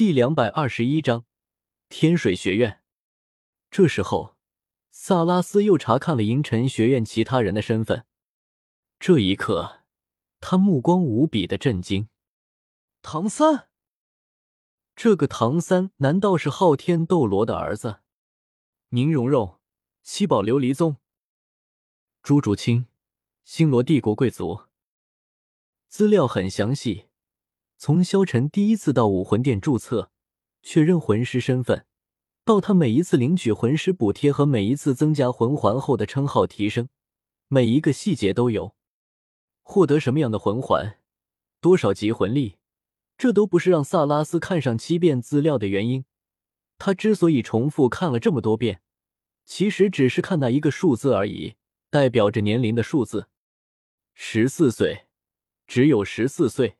第两百二十一章天水学院。这时候，萨拉斯又查看了银尘学院其他人的身份。这一刻，他目光无比的震惊。唐三，这个唐三难道是昊天斗罗的儿子？宁荣荣，七宝琉璃宗。朱竹清，星罗帝国贵族。资料很详细。从萧晨第一次到武魂殿注册、确认魂师身份，到他每一次领取魂师补贴和每一次增加魂环后的称号提升，每一个细节都有。获得什么样的魂环，多少级魂力，这都不是让萨拉斯看上七遍资料的原因。他之所以重复看了这么多遍，其实只是看那一个数字而已，代表着年龄的数字。十四岁，只有十四岁。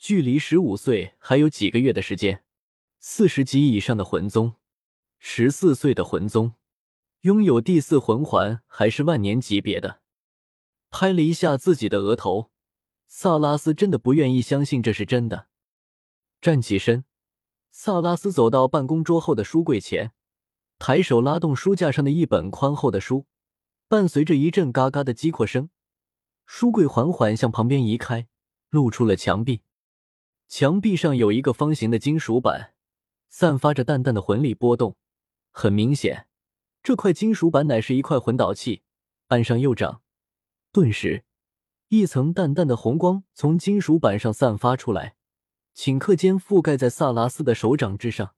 距离十五岁还有几个月的时间，四十级以上的魂宗，十四岁的魂宗，拥有第四魂环还是万年级别的。拍了一下自己的额头，萨拉斯真的不愿意相信这是真的。站起身，萨拉斯走到办公桌后的书柜前，抬手拉动书架上的一本宽厚的书，伴随着一阵嘎嘎的击扩声，书柜缓缓向旁边移开，露出了墙壁。墙壁上有一个方形的金属板，散发着淡淡的魂力波动。很明显，这块金属板乃是一块魂导器。按上右掌，顿时，一层淡淡的红光从金属板上散发出来，顷刻间覆盖在萨拉斯的手掌之上。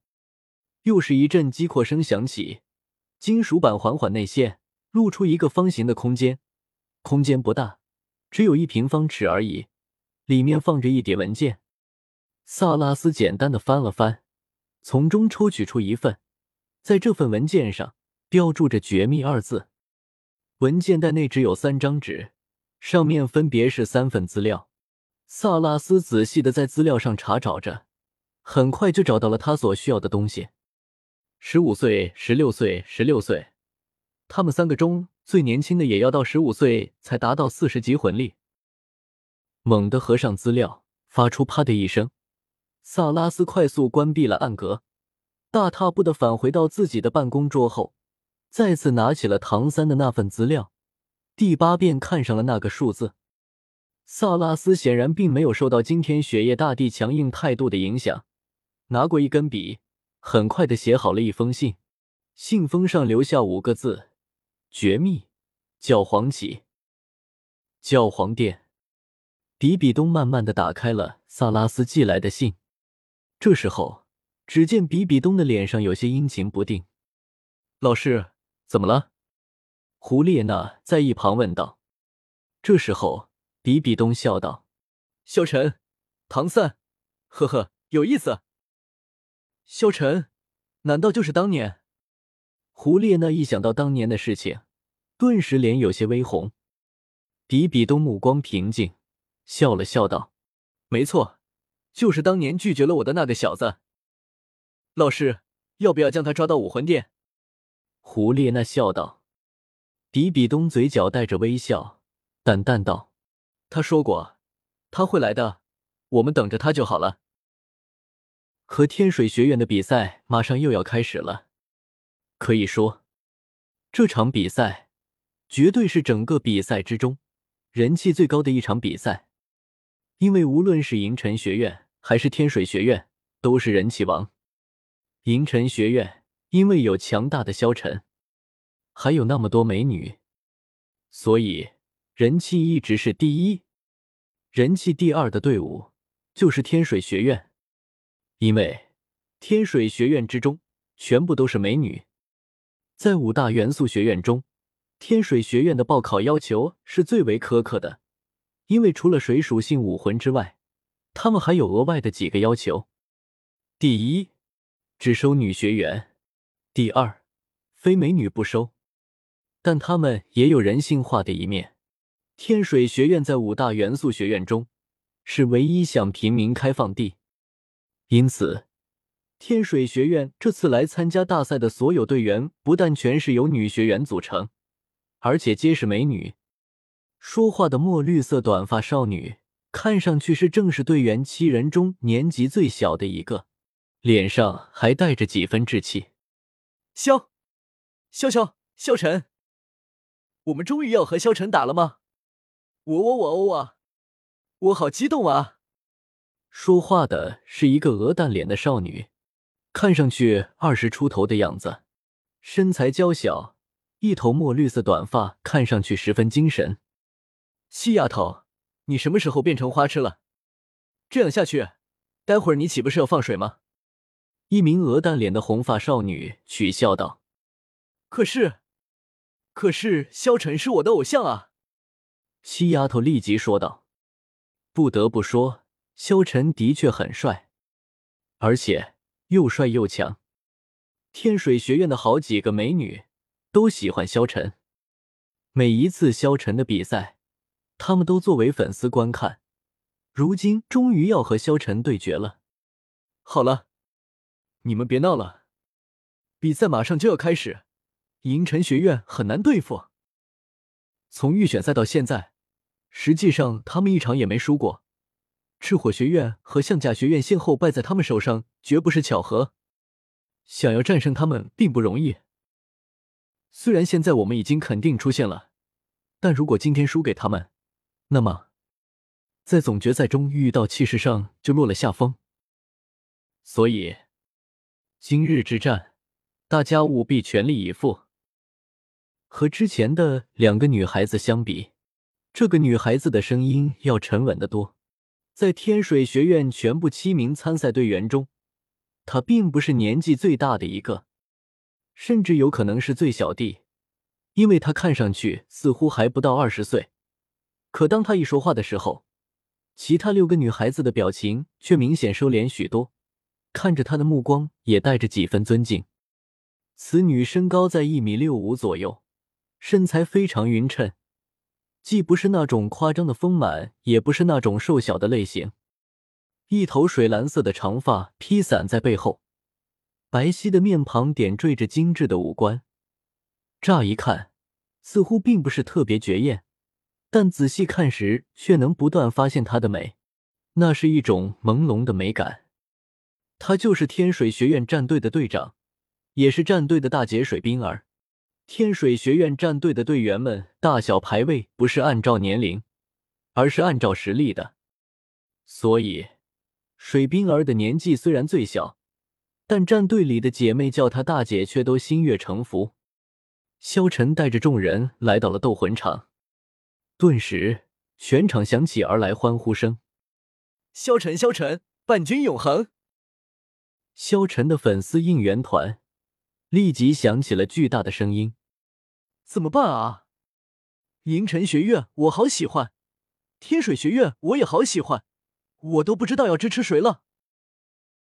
又是一阵击扩声响起，金属板缓缓内陷，露出一个方形的空间。空间不大，只有一平方尺而已，里面放着一叠文件。萨拉斯简单的翻了翻，从中抽取出一份，在这份文件上标注着“绝密”二字。文件袋内只有三张纸，上面分别是三份资料。萨拉斯仔细的在资料上查找着，很快就找到了他所需要的东西。十五岁、十六岁、十六岁，他们三个中最年轻的也要到十五岁才达到四十级魂力。猛地合上资料，发出“啪”的一声。萨拉斯快速关闭了暗格，大踏步的返回到自己的办公桌后，再次拿起了唐三的那份资料，第八遍看上了那个数字。萨拉斯显然并没有受到今天雪夜大帝强硬态度的影响，拿过一根笔，很快的写好了一封信。信封上留下五个字：“绝密，教皇启。”教皇殿，比比东慢慢的打开了萨拉斯寄来的信。这时候，只见比比东的脸上有些阴晴不定。老师，怎么了？胡列娜在一旁问道。这时候，比比东笑道：“萧晨，唐三，呵呵，有意思。”萧晨，难道就是当年？胡列娜一想到当年的事情，顿时脸有些微红。比比东目光平静，笑了笑道：“没错。”就是当年拒绝了我的那个小子。老师，要不要将他抓到武魂殿？胡列娜笑道。比比东嘴角带着微笑，淡淡道：“他说过，他会来的，我们等着他就好了。”和天水学院的比赛马上又要开始了，可以说，这场比赛绝对是整个比赛之中人气最高的一场比赛。因为无论是银尘学院还是天水学院，都是人气王。银尘学院因为有强大的萧晨，还有那么多美女，所以人气一直是第一。人气第二的队伍就是天水学院，因为天水学院之中全部都是美女。在五大元素学院中，天水学院的报考要求是最为苛刻的。因为除了水属性武魂之外，他们还有额外的几个要求：第一，只收女学员；第二，非美女不收。但他们也有人性化的一面。天水学院在五大元素学院中是唯一向平民开放地，因此天水学院这次来参加大赛的所有队员不但全是由女学员组成，而且皆是美女。说话的墨绿色短发少女，看上去是正式队员七人中年纪最小的一个。脸上还带着几分稚气。萧，萧萧，萧晨，我们终于要和萧晨打了吗？我我我哦啊！我好激动啊！说话的是一个鹅蛋脸的少女，看上去二十出头的样子，身材娇小，一头墨绿色短发，看上去十分精神。西丫头，你什么时候变成花痴了？这样下去，待会儿你岂不是要放水吗？一名鹅蛋脸的红发少女取笑道：“可是，可是萧晨是我的偶像啊！”西丫头立即说道：“不得不说，萧晨的确很帅，而且又帅又强。天水学院的好几个美女都喜欢萧晨，每一次萧晨的比赛，他们都作为粉丝观看。如今终于要和萧晨对决了。好了。”你们别闹了，比赛马上就要开始，银尘学院很难对付。从预选赛到现在，实际上他们一场也没输过。赤火学院和象甲学院先后败在他们手上，绝不是巧合。想要战胜他们并不容易。虽然现在我们已经肯定出现了，但如果今天输给他们，那么在总决赛中遇到气势上就落了下风。所以。今日之战，大家务必全力以赴。和之前的两个女孩子相比，这个女孩子的声音要沉稳得多。在天水学院全部七名参赛队员中，她并不是年纪最大的一个，甚至有可能是最小的，因为她看上去似乎还不到二十岁。可当她一说话的时候，其他六个女孩子的表情却明显收敛许多。看着他的目光也带着几分尊敬。此女身高在一米六五左右，身材非常匀称，既不是那种夸张的丰满，也不是那种瘦小的类型。一头水蓝色的长发披散在背后，白皙的面庞点缀着精致的五官。乍一看，似乎并不是特别绝艳，但仔细看时，却能不断发现她的美，那是一种朦胧的美感。他就是天水学院战队的队长，也是战队的大姐水冰儿。天水学院战队的队员们大小排位不是按照年龄，而是按照实力的。所以，水冰儿的年纪虽然最小，但战队里的姐妹叫她大姐，却都心悦诚服。萧晨带着众人来到了斗魂场，顿时全场响起而来欢呼声：“萧晨，萧晨，伴君永恒！”萧晨的粉丝应援团立即响起了巨大的声音：“怎么办啊？银尘学院我好喜欢，天水学院我也好喜欢，我都不知道要支持谁了。”